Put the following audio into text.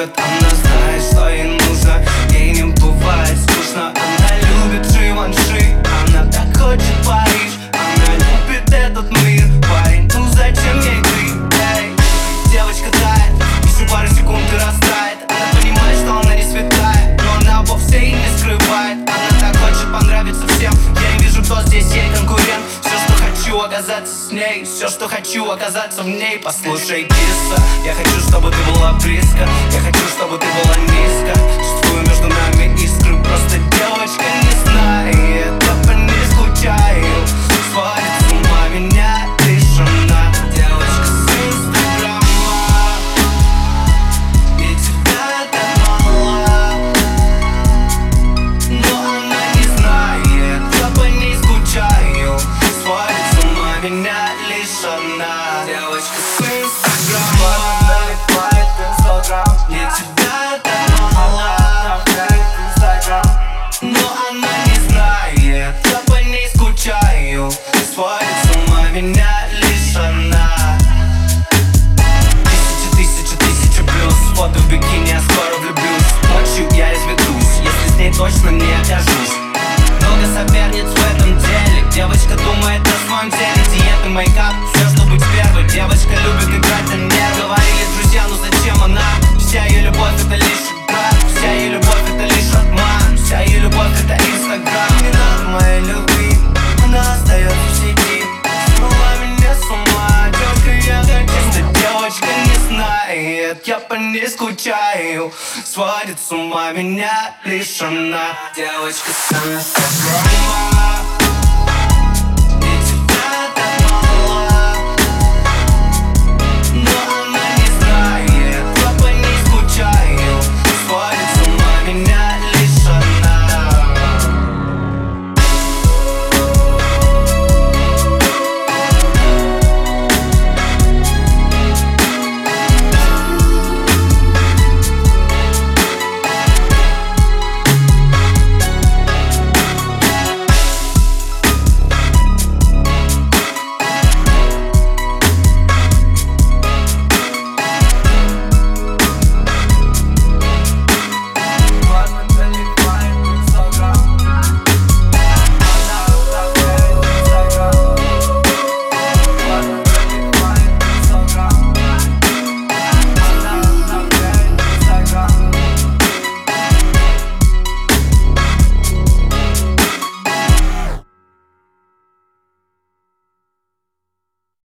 любят Она знает, с ней. Все, что хочу оказаться в ней. Послушай, киса Я хочу, чтобы ты была близко. Я хочу, чтобы Девочка с Но она не знает, я по ней скучаю. Сводит с ума меня лишь она Тысяча, тысяча, тысяча плюс Фото бикини, скоро влюблюсь. Ночью я изведусь, если с ней точно не окажусь. Много соперниц в этом деле. Девочка думает о своем Диета, мейкап, все, чтобы быть первой. Девочка любит играть на нервы Говорили друзья, ну зачем она? Вся ее любовь это лишь игра Вся ее любовь это лишь обман. Вся ее любовь это инстаграм. Не надо моей любви Она остается в сети. Смыла меня с ума Девочка, я хочу девочка не знает. Я по ней скучаю. Сводит с ума меня лишь она. Девочка с инстаграма И тебя так